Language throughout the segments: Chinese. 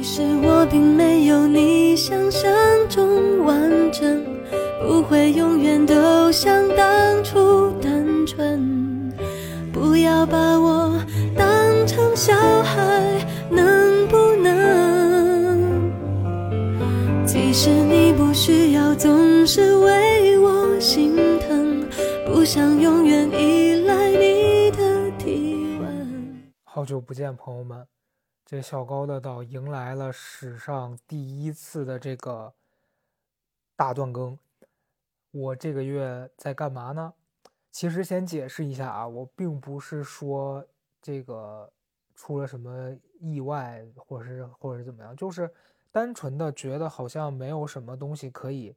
其实我并没有你想象中完整，不会永远都像当初单纯。不要把我当成小孩，能不能？其实你不需要总是为我心疼，不想永远依赖你的体温。好久不见，朋友们。这小高的岛迎来了史上第一次的这个大断更。我这个月在干嘛呢？其实先解释一下啊，我并不是说这个出了什么意外，或者是或者是怎么样，就是单纯的觉得好像没有什么东西可以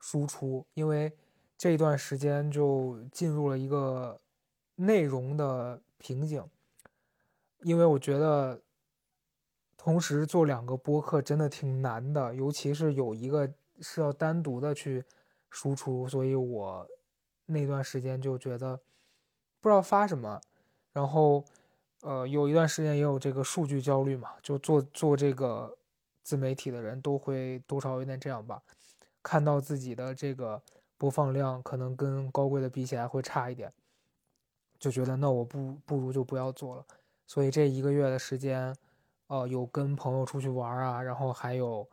输出，因为这一段时间就进入了一个内容的瓶颈，因为我觉得。同时做两个播客真的挺难的，尤其是有一个是要单独的去输出，所以我那段时间就觉得不知道发什么，然后呃有一段时间也有这个数据焦虑嘛，就做做这个自媒体的人都会多少有点这样吧，看到自己的这个播放量可能跟高贵的比起来会差一点，就觉得那我不不如就不要做了，所以这一个月的时间。哦，有跟朋友出去玩啊，然后还有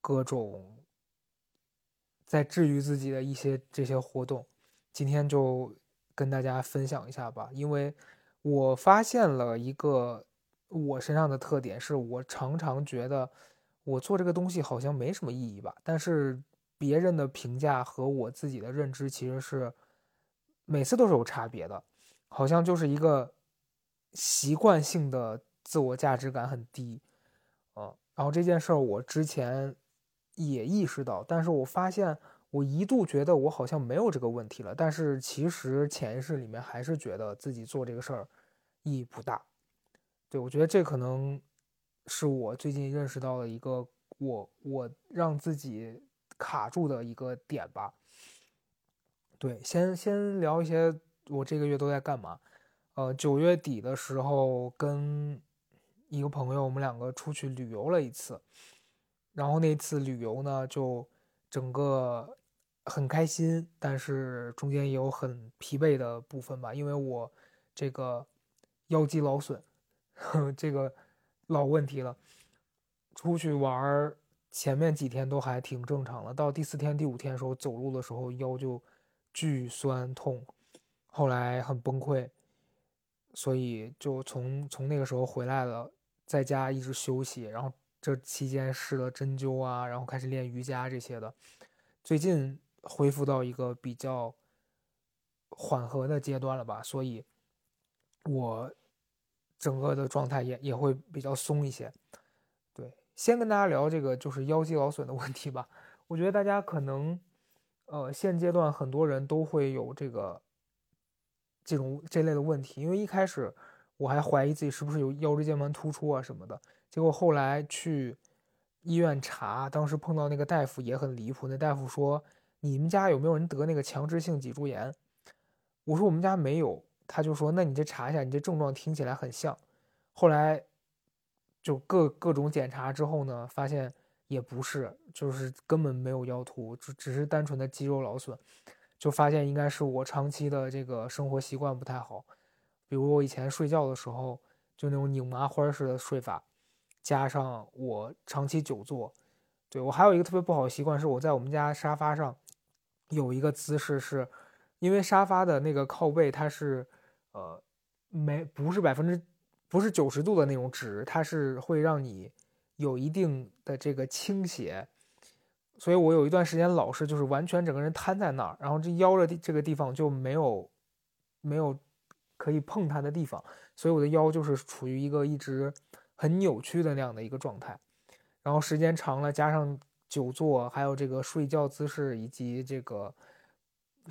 各种在治愈自己的一些这些活动，今天就跟大家分享一下吧。因为我发现了一个我身上的特点，是我常常觉得我做这个东西好像没什么意义吧，但是别人的评价和我自己的认知其实是每次都是有差别的，好像就是一个习惯性的。自我价值感很低，嗯，然后这件事儿我之前也意识到，但是我发现我一度觉得我好像没有这个问题了，但是其实潜意识里面还是觉得自己做这个事儿意义不大。对我觉得这可能是我最近认识到的一个我我让自己卡住的一个点吧。对，先先聊一些我这个月都在干嘛。呃，九月底的时候跟。一个朋友，我们两个出去旅游了一次，然后那次旅游呢，就整个很开心，但是中间也有很疲惫的部分吧，因为我这个腰肌劳损，这个老问题了。出去玩前面几天都还挺正常的，到第四天、第五天的时候，走路的时候腰就巨酸痛，后来很崩溃，所以就从从那个时候回来了。在家一直休息，然后这期间试了针灸啊，然后开始练瑜伽这些的。最近恢复到一个比较缓和的阶段了吧，所以我整个的状态也也会比较松一些。对，先跟大家聊这个就是腰肌劳损的问题吧。我觉得大家可能呃现阶段很多人都会有这个这种这类的问题，因为一开始。我还怀疑自己是不是有腰椎间盘突出啊什么的，结果后来去医院查，当时碰到那个大夫也很离谱。那大夫说：“你们家有没有人得那个强直性脊柱炎？”我说：“我们家没有。”他就说：“那你这查一下，你这症状听起来很像。”后来就各各种检查之后呢，发现也不是，就是根本没有腰突，只只是单纯的肌肉劳损。就发现应该是我长期的这个生活习惯不太好。比如我以前睡觉的时候，就那种拧麻花式的睡法，加上我长期久坐，对我还有一个特别不好的习惯是，我在我们家沙发上有一个姿势，是因为沙发的那个靠背它是呃没不是百分之不是九十度的那种直，它是会让你有一定的这个倾斜，所以我有一段时间老是就是完全整个人瘫在那儿，然后这腰的这个地方就没有没有。可以碰它的地方，所以我的腰就是处于一个一直很扭曲的那样的一个状态。然后时间长了，加上久坐，还有这个睡觉姿势，以及这个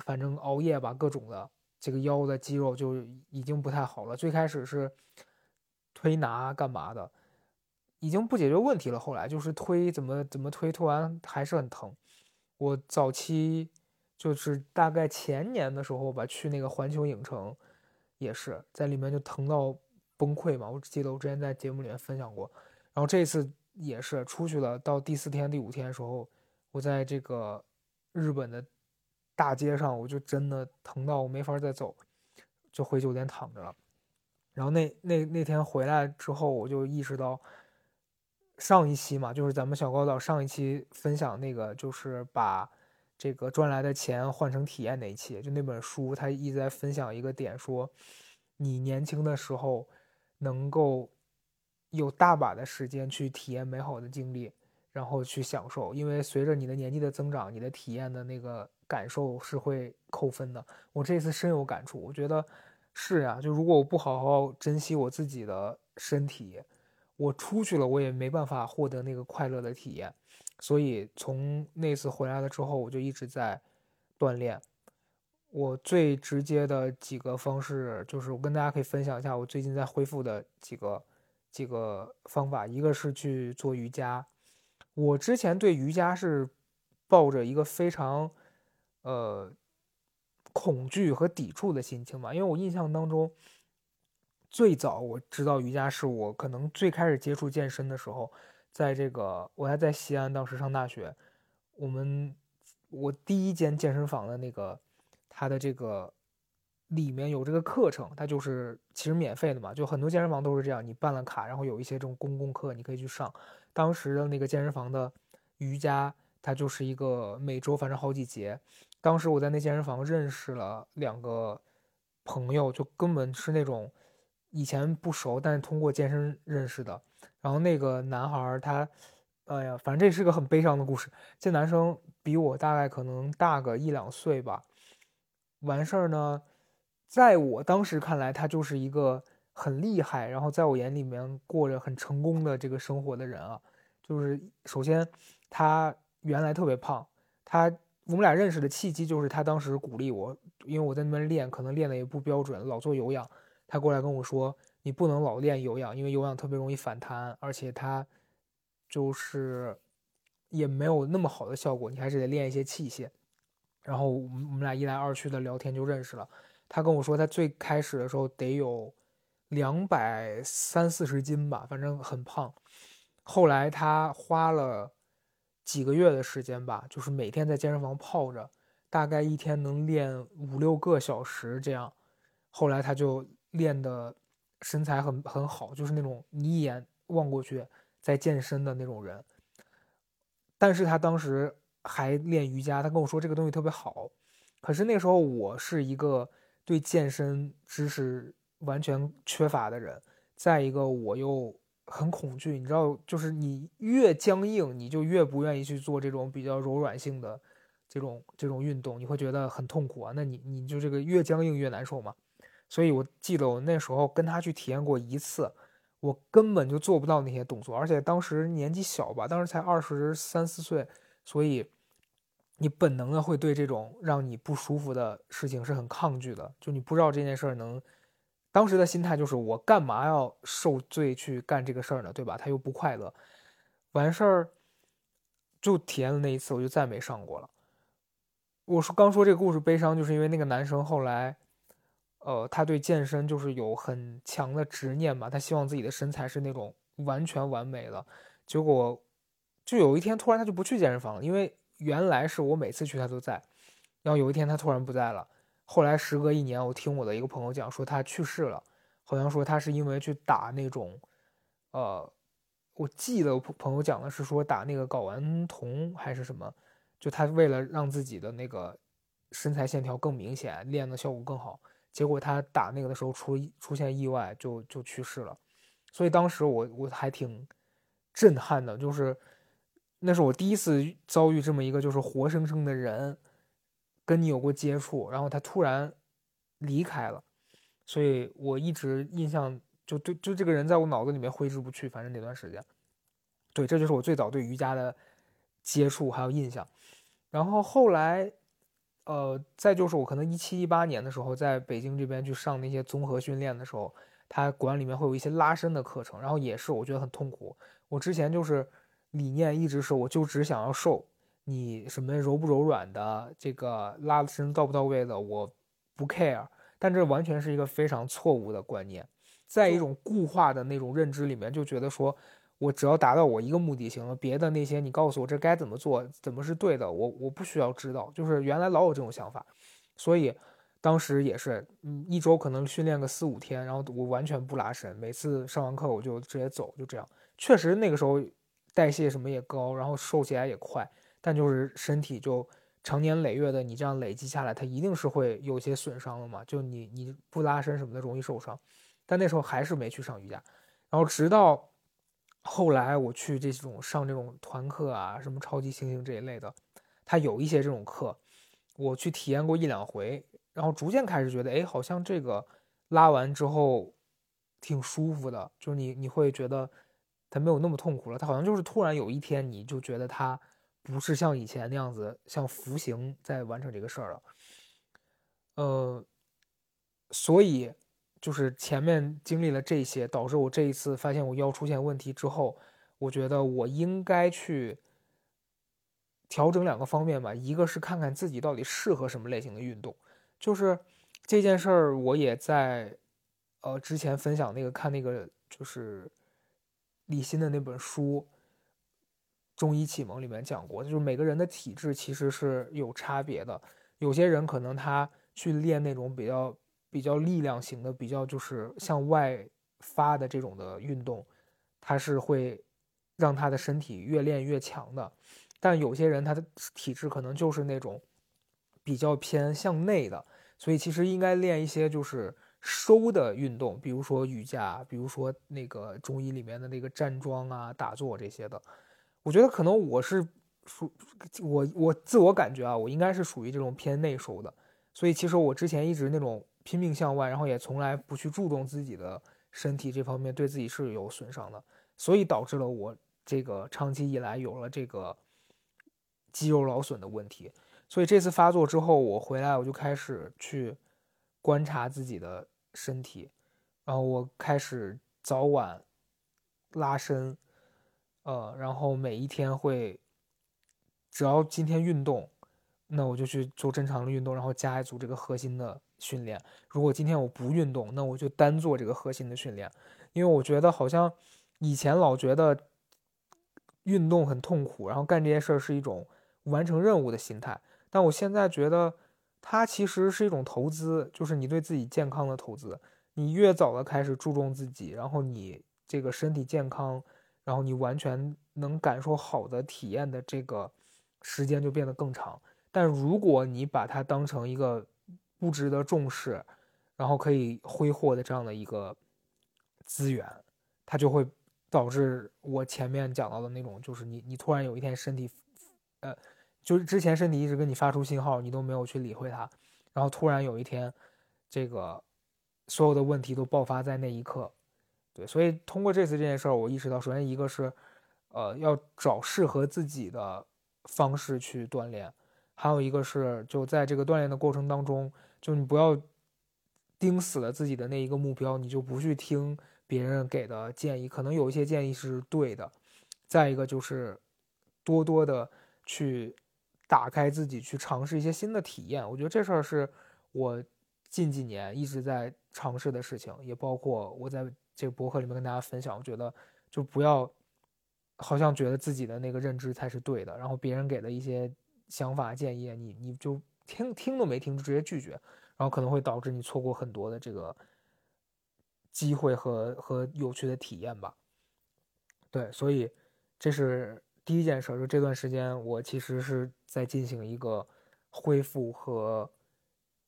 反正熬夜吧，各种的这个腰的肌肉就已经不太好了。最开始是推拿干嘛的，已经不解决问题了。后来就是推怎么怎么推，推完还是很疼。我早期就是大概前年的时候吧，去那个环球影城。也是在里面就疼到崩溃嘛，我记得我之前在节目里面分享过，然后这次也是出去了，到第四天、第五天的时候，我在这个日本的大街上，我就真的疼到我没法再走，就回酒店躺着了。然后那那那天回来之后，我就意识到，上一期嘛，就是咱们小高岛上一期分享那个，就是把这个赚来的钱换成体验那一期，就那本书，他一直在分享一个点，说你年轻的时候能够有大把的时间去体验美好的经历，然后去享受，因为随着你的年纪的增长，你的体验的那个感受是会扣分的。我这次深有感触，我觉得。是呀，就如果我不好好珍惜我自己的身体，我出去了我也没办法获得那个快乐的体验。所以从那次回来了之后，我就一直在锻炼。我最直接的几个方式就是，我跟大家可以分享一下我最近在恢复的几个几个方法。一个是去做瑜伽，我之前对瑜伽是抱着一个非常呃。恐惧和抵触的心情嘛，因为我印象当中，最早我知道瑜伽是我可能最开始接触健身的时候，在这个我还在西安，当时上大学，我们我第一间健身房的那个，它的这个里面有这个课程，它就是其实免费的嘛，就很多健身房都是这样，你办了卡，然后有一些这种公共课你可以去上。当时的那个健身房的瑜伽，它就是一个每周反正好几节。当时我在那健身房认识了两个朋友，就根本是那种以前不熟，但是通过健身认识的。然后那个男孩他，哎呀，反正这是个很悲伤的故事。这男生比我大概可能大个一两岁吧。完事儿呢，在我当时看来，他就是一个很厉害，然后在我眼里面过着很成功的这个生活的人啊。就是首先他原来特别胖，他。我们俩认识的契机就是他当时鼓励我，因为我在那边练，可能练的也不标准，老做有氧。他过来跟我说：“你不能老练有氧，因为有氧特别容易反弹，而且它就是也没有那么好的效果，你还是得练一些器械。”然后我们我们俩一来二去的聊天就认识了。他跟我说，他最开始的时候得有两百三四十斤吧，反正很胖。后来他花了。几个月的时间吧，就是每天在健身房泡着，大概一天能练五六个小时这样。后来他就练的身材很很好，就是那种你一眼望过去在健身的那种人。但是他当时还练瑜伽，他跟我说这个东西特别好。可是那时候我是一个对健身知识完全缺乏的人，再一个我又。很恐惧，你知道，就是你越僵硬，你就越不愿意去做这种比较柔软性的这种这种运动，你会觉得很痛苦啊。那你你就这个越僵硬越难受嘛。所以我记得我那时候跟他去体验过一次，我根本就做不到那些动作，而且当时年纪小吧，当时才二十三四岁，所以你本能的会对这种让你不舒服的事情是很抗拒的，就你不知道这件事儿能。当时的心态就是我干嘛要受罪去干这个事儿呢？对吧？他又不快乐，完事儿就体验了那一次，我就再没上过了。我说刚说这个故事悲伤，就是因为那个男生后来，呃，他对健身就是有很强的执念嘛，他希望自己的身材是那种完全完美的。结果就有一天突然他就不去健身房了，因为原来是我每次去他都在，然后有一天他突然不在了。后来时隔一年，我听我的一个朋友讲说他去世了，好像说他是因为去打那种，呃，我记得朋友讲的是说打那个睾丸酮还是什么，就他为了让自己的那个身材线条更明显，练的效果更好，结果他打那个的时候出出现意外就就去世了，所以当时我我还挺震撼的，就是那是我第一次遭遇这么一个就是活生生的人。跟你有过接触，然后他突然离开了，所以我一直印象就对，就这个人在我脑子里面挥之不去。反正那段时间，对，这就是我最早对瑜伽的接触还有印象。然后后来，呃，再就是我可能一七一八年的时候，在北京这边去上那些综合训练的时候，他馆里面会有一些拉伸的课程，然后也是我觉得很痛苦。我之前就是理念一直是，我就只想要瘦。你什么柔不柔软的，这个拉伸到不到位的，我不 care。但这完全是一个非常错误的观念，在一种固化的那种认知里面，就觉得说我只要达到我一个目的行了，别的那些你告诉我这该怎么做，怎么是对的，我我不需要知道。就是原来老有这种想法，所以当时也是，嗯，一周可能训练个四五天，然后我完全不拉伸，每次上完课我就直接走，就这样。确实那个时候代谢什么也高，然后瘦起来也快，但就是身体就。长年累月的，你这样累积下来，它一定是会有些损伤的嘛？就你你不拉伸什么的，容易受伤。但那时候还是没去上瑜伽，然后直到后来我去这种上这种团课啊，什么超级猩猩这一类的，他有一些这种课，我去体验过一两回，然后逐渐开始觉得，哎，好像这个拉完之后挺舒服的，就是你你会觉得它没有那么痛苦了，它好像就是突然有一天你就觉得它。不是像以前那样子，像服刑在完成这个事儿了。呃，所以就是前面经历了这些，导致我这一次发现我腰出现问题之后，我觉得我应该去调整两个方面吧。一个是看看自己到底适合什么类型的运动，就是这件事儿，我也在呃之前分享那个看那个就是李欣的那本书。中医启蒙里面讲过，就是每个人的体质其实是有差别的。有些人可能他去练那种比较比较力量型的、比较就是向外发的这种的运动，他是会让他的身体越练越强的。但有些人他的体质可能就是那种比较偏向内的，所以其实应该练一些就是收的运动，比如说瑜伽，比如说那个中医里面的那个站桩啊、打坐这些的。我觉得可能我是属我我自我感觉啊，我应该是属于这种偏内收的，所以其实我之前一直那种拼命向外，然后也从来不去注重自己的身体这方面，对自己是有损伤的，所以导致了我这个长期以来有了这个肌肉劳损的问题。所以这次发作之后，我回来我就开始去观察自己的身体，然后我开始早晚拉伸。呃，然后每一天会，只要今天运动，那我就去做正常的运动，然后加一组这个核心的训练。如果今天我不运动，那我就单做这个核心的训练。因为我觉得好像以前老觉得运动很痛苦，然后干这些事是一种完成任务的心态。但我现在觉得它其实是一种投资，就是你对自己健康的投资。你越早的开始注重自己，然后你这个身体健康。然后你完全能感受好的体验的这个时间就变得更长，但如果你把它当成一个不值得重视，然后可以挥霍的这样的一个资源，它就会导致我前面讲到的那种，就是你你突然有一天身体，呃，就是之前身体一直跟你发出信号，你都没有去理会它，然后突然有一天，这个所有的问题都爆发在那一刻。对，所以通过这次这件事儿，我意识到，首先一个是，呃，要找适合自己的方式去锻炼，还有一个是，就在这个锻炼的过程当中，就你不要盯死了自己的那一个目标，你就不去听别人给的建议，可能有一些建议是对的。再一个就是多多的去打开自己，去尝试一些新的体验。我觉得这事儿是我近几年一直在尝试的事情，也包括我在。这个博客里面跟大家分享，我觉得就不要好像觉得自己的那个认知才是对的，然后别人给的一些想法建议，你你就听听都没听就直接拒绝，然后可能会导致你错过很多的这个机会和和有趣的体验吧。对，所以这是第一件事，就这段时间我其实是在进行一个恢复和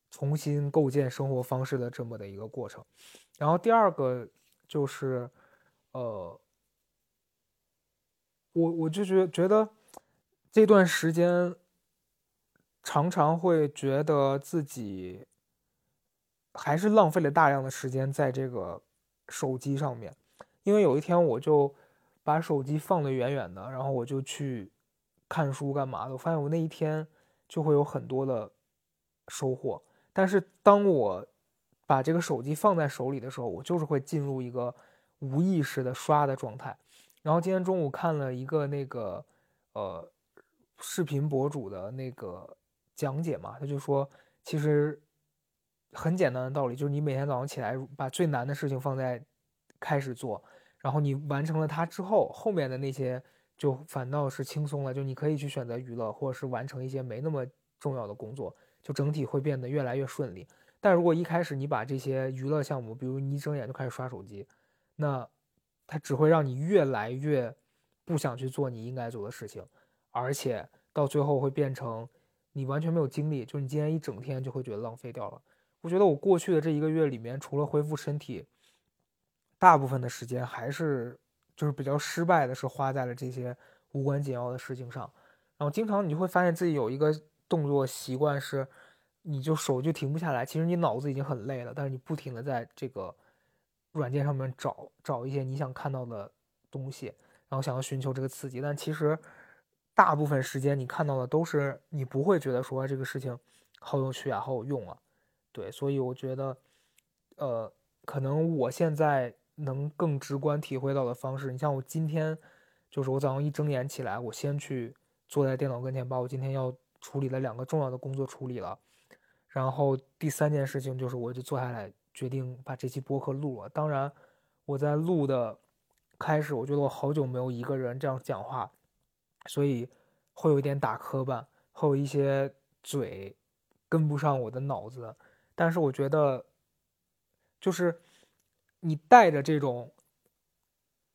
重新构建生活方式的这么的一个过程，然后第二个。就是，呃，我我就觉觉得这段时间常常会觉得自己还是浪费了大量的时间在这个手机上面，因为有一天我就把手机放得远远的，然后我就去看书干嘛的，我发现我那一天就会有很多的收获，但是当我把这个手机放在手里的时候，我就是会进入一个无意识的刷的状态。然后今天中午看了一个那个呃视频博主的那个讲解嘛，他就说其实很简单的道理，就是你每天早上起来把最难的事情放在开始做，然后你完成了它之后，后面的那些就反倒是轻松了，就你可以去选择娱乐，或者是完成一些没那么重要的工作，就整体会变得越来越顺利。但如果一开始你把这些娱乐项目，比如你一睁眼就开始刷手机，那它只会让你越来越不想去做你应该做的事情，而且到最后会变成你完全没有精力，就是你今天一整天就会觉得浪费掉了。我觉得我过去的这一个月里面，除了恢复身体，大部分的时间还是就是比较失败的，是花在了这些无关紧要的事情上。然后经常你就会发现自己有一个动作习惯是。你就手就停不下来，其实你脑子已经很累了，但是你不停的在这个软件上面找找一些你想看到的东西，然后想要寻求这个刺激，但其实大部分时间你看到的都是你不会觉得说这个事情好有趣啊，好有用啊，对，所以我觉得，呃，可能我现在能更直观体会到的方式，你像我今天就是我早上一睁眼起来，我先去坐在电脑跟前，把我今天要处理的两个重要的工作处理了。然后第三件事情就是，我就坐下来决定把这期播客录了。当然，我在录的开始，我觉得我好久没有一个人这样讲话，所以会有一点打磕绊，会有一些嘴跟不上我的脑子。但是我觉得，就是你带着这种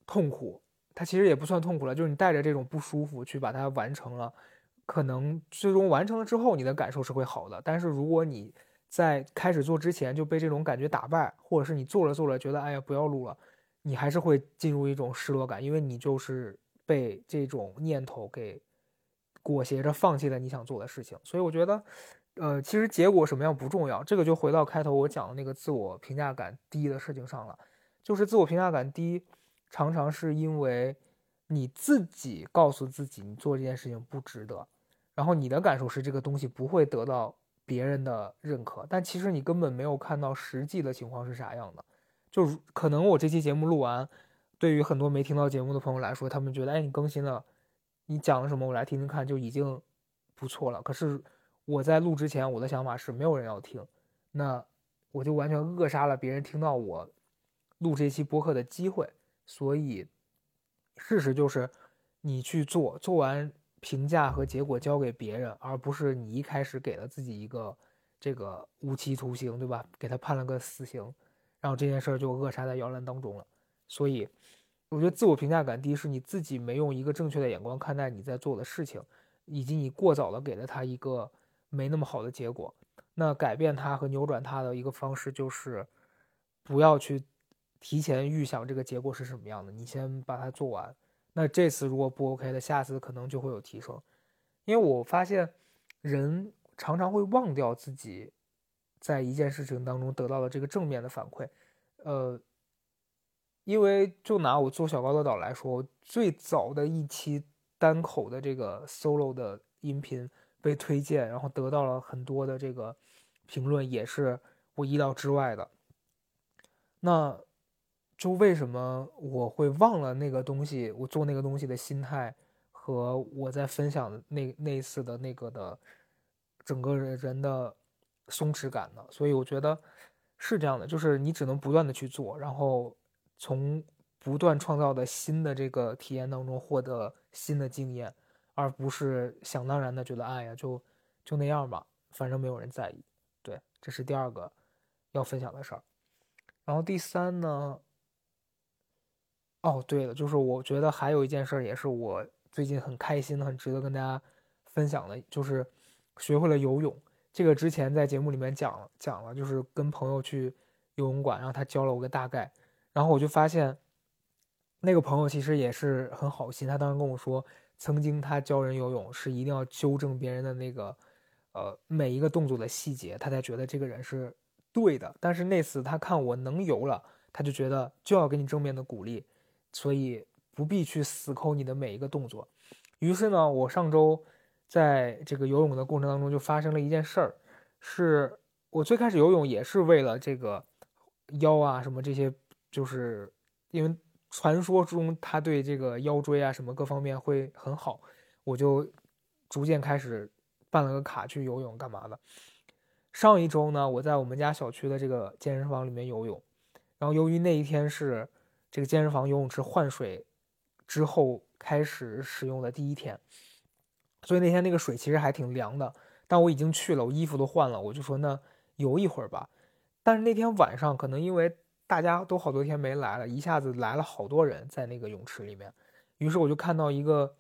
痛苦，它其实也不算痛苦了，就是你带着这种不舒服去把它完成了。可能最终完成了之后，你的感受是会好的。但是如果你在开始做之前就被这种感觉打败，或者是你做着做着觉得哎呀不要录了，你还是会进入一种失落感，因为你就是被这种念头给裹挟着放弃了你想做的事情。所以我觉得，呃，其实结果什么样不重要，这个就回到开头我讲的那个自我评价感低的事情上了。就是自我评价感低，常常是因为你自己告诉自己你做这件事情不值得。然后你的感受是这个东西不会得到别人的认可，但其实你根本没有看到实际的情况是啥样的。就可能我这期节目录完，对于很多没听到节目的朋友来说，他们觉得，哎，你更新了，你讲了什么，我来听听看就已经不错了。可是我在录之前，我的想法是没有人要听，那我就完全扼杀了别人听到我录这期播客的机会。所以事实就是，你去做，做完。评价和结果交给别人，而不是你一开始给了自己一个这个无期徒刑，对吧？给他判了个死刑，然后这件事儿就扼杀在摇篮当中了。所以，我觉得自我评价感低是你自己没用一个正确的眼光看待你在做的事情，以及你过早的给了他一个没那么好的结果。那改变它和扭转它的一个方式就是，不要去提前预想这个结果是什么样的，你先把它做完。那这次如果不 OK 的，下次可能就会有提升，因为我发现人常常会忘掉自己在一件事情当中得到的这个正面的反馈，呃，因为就拿我做小高的岛来说，最早的一期单口的这个 solo 的音频被推荐，然后得到了很多的这个评论，也是我意料之外的。那。就为什么我会忘了那个东西？我做那个东西的心态和我在分享的那那一次的那个的整个人人的松弛感呢？所以我觉得是这样的，就是你只能不断的去做，然后从不断创造的新的这个体验当中获得新的经验，而不是想当然的觉得哎呀就就那样吧，反正没有人在意。对，这是第二个要分享的事儿。然后第三呢？哦，对了，就是我觉得还有一件事，也是我最近很开心的、很值得跟大家分享的，就是学会了游泳。这个之前在节目里面讲了讲了，就是跟朋友去游泳馆，然后他教了我个大概，然后我就发现那个朋友其实也是很好心，他当时跟我说，曾经他教人游泳是一定要纠正别人的那个呃每一个动作的细节，他才觉得这个人是对的。但是那次他看我能游了，他就觉得就要给你正面的鼓励。所以不必去死抠你的每一个动作。于是呢，我上周在这个游泳的过程当中就发生了一件事儿，是我最开始游泳也是为了这个腰啊什么这些，就是因为传说中他对这个腰椎啊什么各方面会很好，我就逐渐开始办了个卡去游泳干嘛的。上一周呢，我在我们家小区的这个健身房里面游泳，然后由于那一天是。这个健身房游泳池换水之后开始使用的第一天，所以那天那个水其实还挺凉的。但我已经去了，我衣服都换了，我就说那游一会儿吧。但是那天晚上可能因为大家都好多天没来了，一下子来了好多人在那个泳池里面，于是我就看到一个，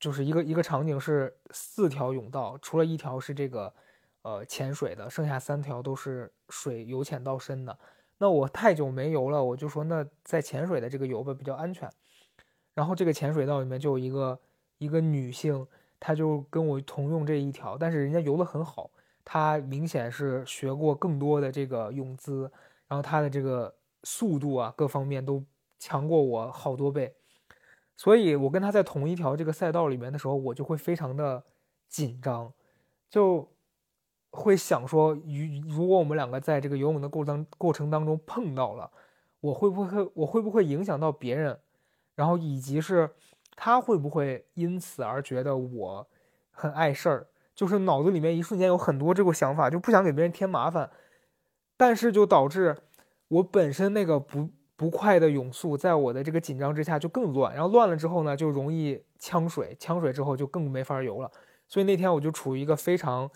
就是一个一个场景是四条泳道，除了一条是这个呃潜水的，剩下三条都是水由浅到深的。那我太久没游了，我就说那在潜水的这个游吧比较安全。然后这个潜水道里面就有一个一个女性。她就跟我同用这一条，但是人家游得很好，她明显是学过更多的这个泳姿，然后他的这个速度啊，各方面都强过我好多倍，所以我跟他在同一条这个赛道里面的时候，我就会非常的紧张，就会想说，如如果我们两个在这个游泳的过程过程当中碰到了，我会不会我会不会影响到别人，然后以及是。他会不会因此而觉得我很碍事儿？就是脑子里面一瞬间有很多这个想法，就不想给别人添麻烦，但是就导致我本身那个不不快的泳速，在我的这个紧张之下就更乱，然后乱了之后呢，就容易呛水，呛水之后就更没法游了。所以那天我就处于一个非常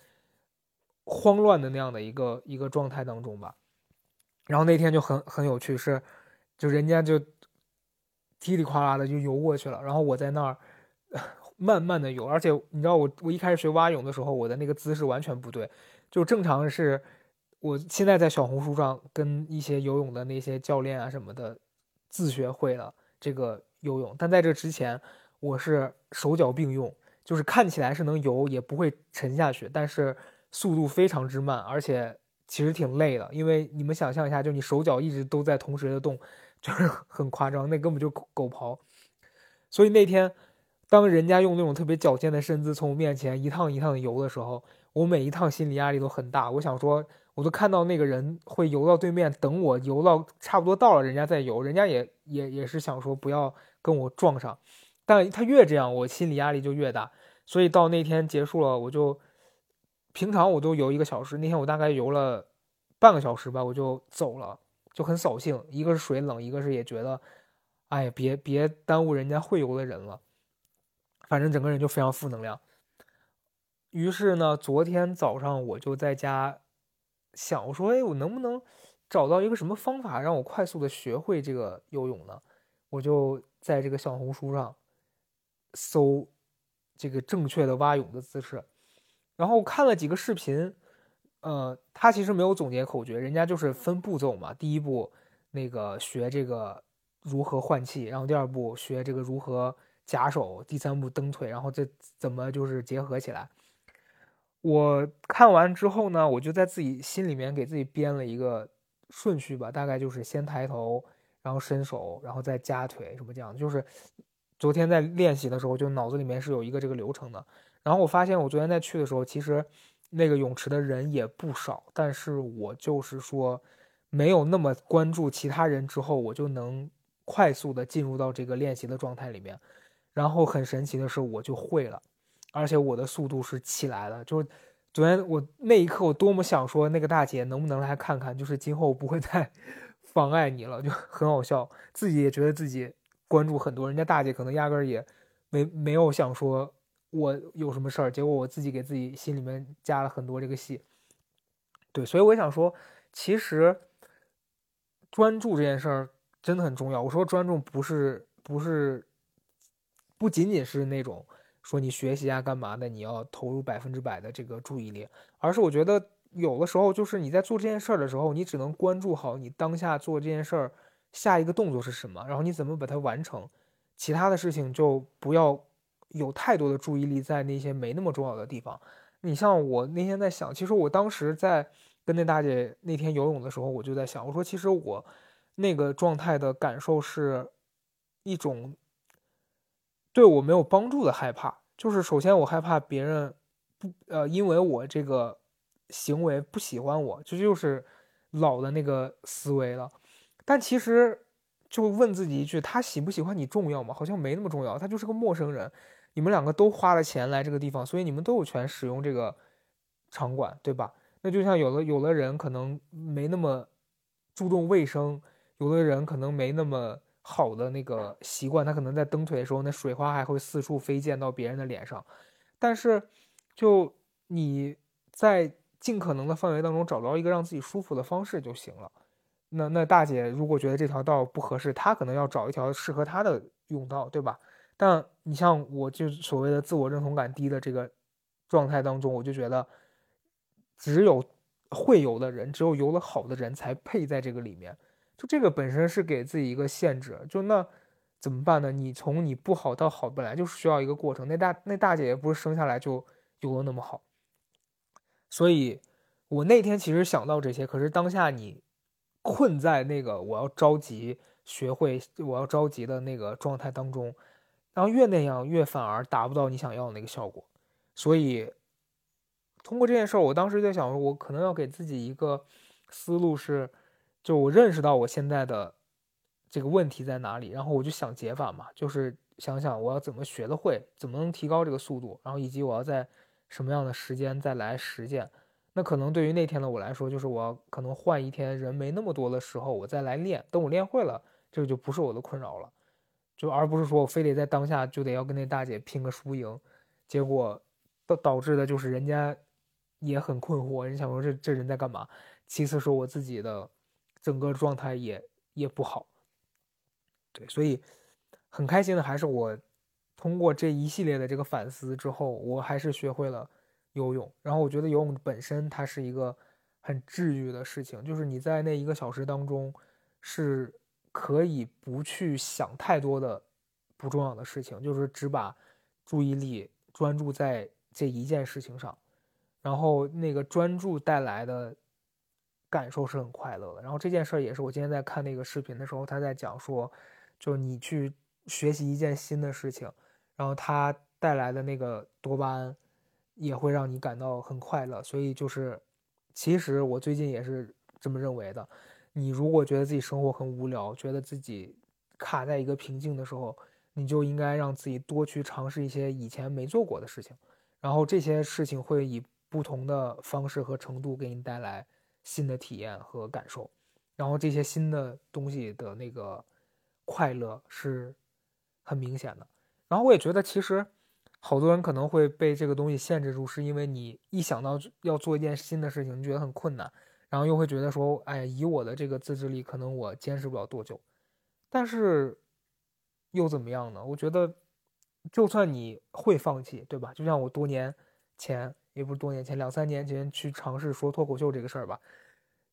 慌乱的那样的一个一个状态当中吧。然后那天就很很有趣，是就人家就。叽里哗啦的就游过去了，然后我在那儿 慢慢的游，而且你知道我我一开始学蛙泳的时候，我的那个姿势完全不对，就正常是，我现在在小红书上跟一些游泳的那些教练啊什么的自学会了这个游泳，但在这之前我是手脚并用，就是看起来是能游，也不会沉下去，但是速度非常之慢，而且其实挺累的，因为你们想象一下，就你手脚一直都在同时的动。就是 很夸张，那根本就狗刨。所以那天，当人家用那种特别矫健的身姿从我面前一趟一趟游的时候，我每一趟心理压力都很大。我想说，我都看到那个人会游到对面等我，游到差不多到了，人家再游，人家也也也是想说不要跟我撞上。但他越这样，我心理压力就越大。所以到那天结束了，我就平常我都游一个小时，那天我大概游了半个小时吧，我就走了。就很扫兴，一个是水冷，一个是也觉得，哎，别别耽误人家会游的人了。反正整个人就非常负能量。于是呢，昨天早上我就在家想，说，哎，我能不能找到一个什么方法让我快速的学会这个游泳呢？我就在这个小红书上搜这个正确的蛙泳的姿势，然后看了几个视频。呃，他其实没有总结口诀，人家就是分步骤嘛。第一步，那个学这个如何换气，然后第二步学这个如何夹手，第三步蹬腿，然后这怎么就是结合起来。我看完之后呢，我就在自己心里面给自己编了一个顺序吧，大概就是先抬头，然后伸手，然后再夹腿，什么这样。就是昨天在练习的时候，就脑子里面是有一个这个流程的。然后我发现我昨天在去的时候，其实。那个泳池的人也不少，但是我就是说，没有那么关注其他人之后，我就能快速的进入到这个练习的状态里面。然后很神奇的是，我就会了，而且我的速度是起来了。就是昨天我那一刻，我多么想说那个大姐能不能来看看，就是今后不会再 妨碍你了，就很好笑。自己也觉得自己关注很多，人家大姐可能压根儿也没没有想说。我有什么事儿？结果我自己给自己心里面加了很多这个戏。对，所以我想说，其实专注这件事儿真的很重要。我说专注不是不是不仅仅是那种说你学习啊干嘛的，你要投入百分之百的这个注意力，而是我觉得有的时候就是你在做这件事儿的时候，你只能关注好你当下做这件事儿下一个动作是什么，然后你怎么把它完成，其他的事情就不要。有太多的注意力在那些没那么重要的地方。你像我那天在想，其实我当时在跟那大姐那天游泳的时候，我就在想，我说其实我那个状态的感受是一种对我没有帮助的害怕。就是首先我害怕别人不呃，因为我这个行为不喜欢我，这就是老的那个思维了。但其实就问自己一句：他喜不喜欢你重要吗？好像没那么重要，他就是个陌生人。你们两个都花了钱来这个地方，所以你们都有权使用这个场馆，对吧？那就像有的有的人可能没那么注重卫生，有的人可能没那么好的那个习惯，他可能在蹬腿的时候，那水花还会四处飞溅到别人的脸上。但是，就你在尽可能的范围当中找到一个让自己舒服的方式就行了。那那大姐如果觉得这条道不合适，她可能要找一条适合她的甬道，对吧？但你像我，就所谓的自我认同感低的这个状态当中，我就觉得只有会游的人，只有游得好的人才配在这个里面。就这个本身是给自己一个限制，就那怎么办呢？你从你不好到好，本来就是需要一个过程。那大那大姐也不是生下来就游的那么好，所以我那天其实想到这些，可是当下你困在那个我要着急学会，我要着急的那个状态当中，然后越那样越反而达不到你想要的那个效果。所以通过这件事儿，我当时在想，我可能要给自己一个思路是。就我认识到我现在的这个问题在哪里，然后我就想解法嘛，就是想想我要怎么学得会，怎么能提高这个速度，然后以及我要在什么样的时间再来实践。那可能对于那天的我来说，就是我可能换一天人没那么多的时候，我再来练。等我练会了，这个就不是我的困扰了，就而不是说我非得在当下就得要跟那大姐拼个输赢，结果导导致的就是人家也很困惑，人想说这这人在干嘛？其次是我自己的。整个状态也也不好，对，所以很开心的还是我通过这一系列的这个反思之后，我还是学会了游泳。然后我觉得游泳本身它是一个很治愈的事情，就是你在那一个小时当中是可以不去想太多的不重要的事情，就是只把注意力专注在这一件事情上，然后那个专注带来的。感受是很快乐的。然后这件事儿也是我今天在看那个视频的时候，他在讲说，就是你去学习一件新的事情，然后它带来的那个多巴胺也会让你感到很快乐。所以就是，其实我最近也是这么认为的。你如果觉得自己生活很无聊，觉得自己卡在一个瓶颈的时候，你就应该让自己多去尝试一些以前没做过的事情，然后这些事情会以不同的方式和程度给你带来。新的体验和感受，然后这些新的东西的那个快乐是很明显的。然后我也觉得，其实好多人可能会被这个东西限制住，是因为你一想到要做一件新的事情，你觉得很困难，然后又会觉得说，哎，以我的这个自制力，可能我坚持不了多久。但是又怎么样呢？我觉得，就算你会放弃，对吧？就像我多年前。也不是多年前，两三年前去尝试说脱口秀这个事儿吧。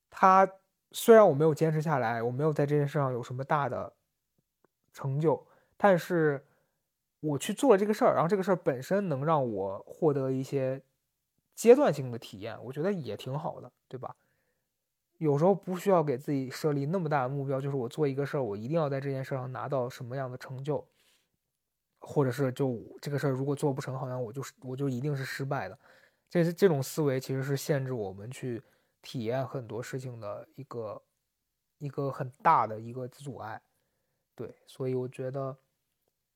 他虽然我没有坚持下来，我没有在这件事上有什么大的成就，但是我去做了这个事儿，然后这个事儿本身能让我获得一些阶段性的体验，我觉得也挺好的，对吧？有时候不需要给自己设立那么大的目标，就是我做一个事儿，我一定要在这件事上拿到什么样的成就，或者是就这个事儿如果做不成，好像我就是我就一定是失败的。这是这种思维其实是限制我们去体验很多事情的一个一个很大的一个阻碍，对，所以我觉得，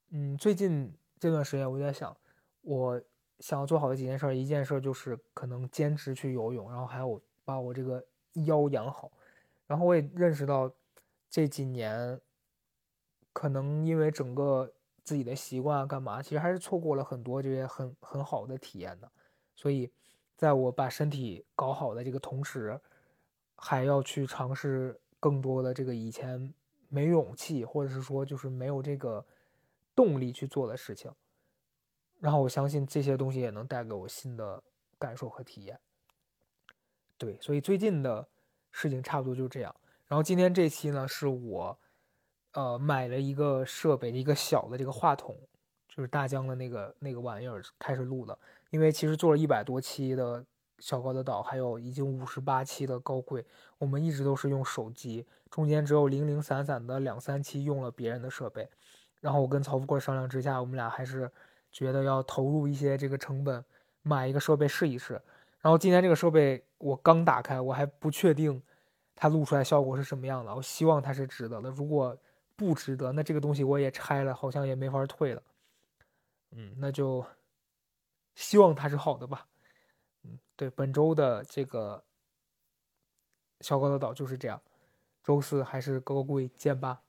嗯，最近这段时间我在想，我想要做好的几件事，一件事就是可能坚持去游泳，然后还有把我这个腰养好，然后我也认识到这几年可能因为整个自己的习惯干嘛，其实还是错过了很多这些很很好的体验的。所以，在我把身体搞好的这个同时，还要去尝试更多的这个以前没勇气，或者是说就是没有这个动力去做的事情。然后我相信这些东西也能带给我新的感受和体验。对，所以最近的事情差不多就这样。然后今天这期呢，是我呃买了一个设备，一个小的这个话筒，就是大疆的那个那个玩意儿开始录的。因为其实做了一百多期的小高的岛，还有已经五十八期的高贵，我们一直都是用手机，中间只有零零散散的两三期用了别人的设备。然后我跟曹富贵商量之下，我们俩还是觉得要投入一些这个成本，买一个设备试一试。然后今天这个设备我刚打开，我还不确定它录出来效果是什么样的。我希望它是值得的，如果不值得，那这个东西我也拆了，好像也没法退了。嗯，那就。希望它是好的吧，嗯，对，本周的这个小高的岛就是这样，周四还是高高贵见吧。